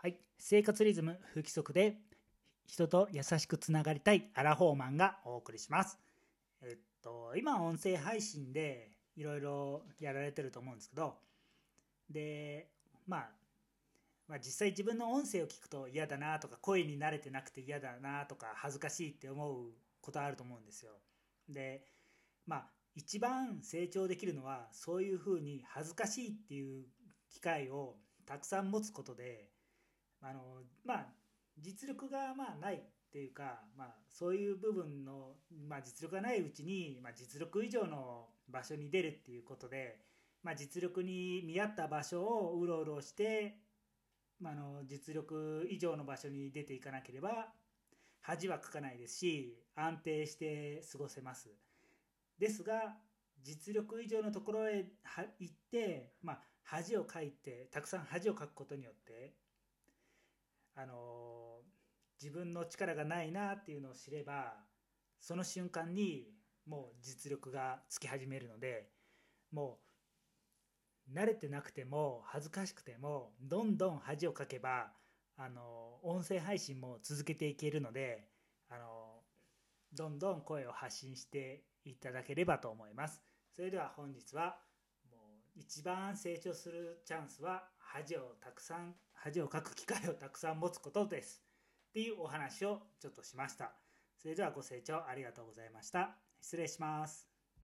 はい。生活リズム不規則で人と優しくつながりたいアラフォーマンがお送りします。えっと、今音声配信でいろいろやられてると思うんですけど、で、まあ、まあ、実際自分の音声を聞くと嫌だなとか声に慣れてなくて嫌だなとか恥ずかしいって思うことあると思うんですよ。でまあ一番成長できるのはそういうふうに恥ずかしいっていう機会をたくさん持つことであのまあ実力がまあないっていうか、まあ、そういう部分の、まあ、実力がないうちに、まあ、実力以上の場所に出るっていうことで、まあ、実力に見合った場所をうろうろして、まあ、の実力以上の場所に出ていかなければ恥はかかないですし安定して過ごせます。ですが実力以上のところへ行って、まあ、恥をかいてたくさん恥をかくことによってあの自分の力がないなっていうのを知ればその瞬間にもう実力がつき始めるのでもう慣れてなくても恥ずかしくてもどんどん恥をかけばあの音声配信も続けていけるのであのどんどん声を発信していただければと思います。それでは本日はもう一番成長するチャンスは恥をたくさん恥をかく機会をたくさん持つことです。っていうお話をちょっとしました。それではご清聴ありがとうございました。失礼します。